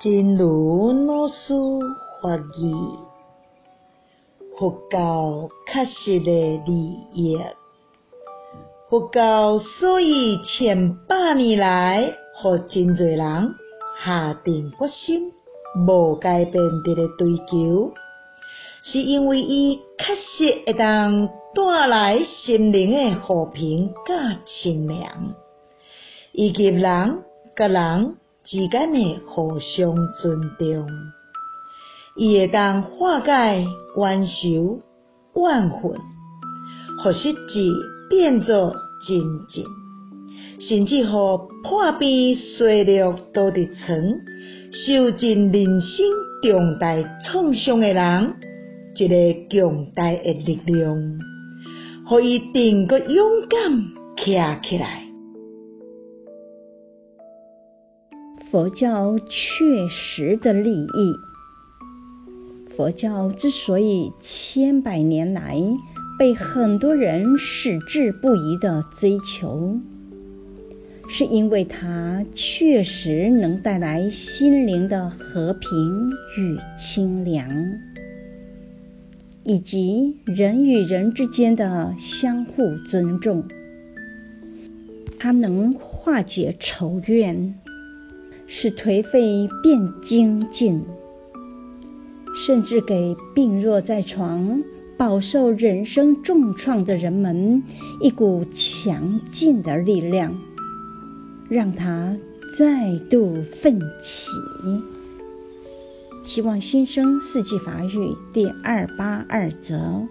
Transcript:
真如老师法语，佛教确实的利益。佛教所以千百年来，互真济人下定决心，无改变伫咧追求，是因为伊确实会当带来心灵的和平甲清凉，以及人甲人之间的互相尊重，伊会当化解冤仇怨恨，互实际变作真情，甚至互破病衰弱都伫床，受尽人生重大创伤的人，一个强大的力量，互伊定阁勇敢站起来。佛教确实的利益。佛教之所以千百年来被很多人矢志不移的追求，是因为它确实能带来心灵的和平与清凉，以及人与人之间的相互尊重。它能化解仇怨。使颓废变精进，甚至给病弱在床、饱受人生重创的人们一股强劲的力量，让他再度奋起。希望新生四季法语第二八二则。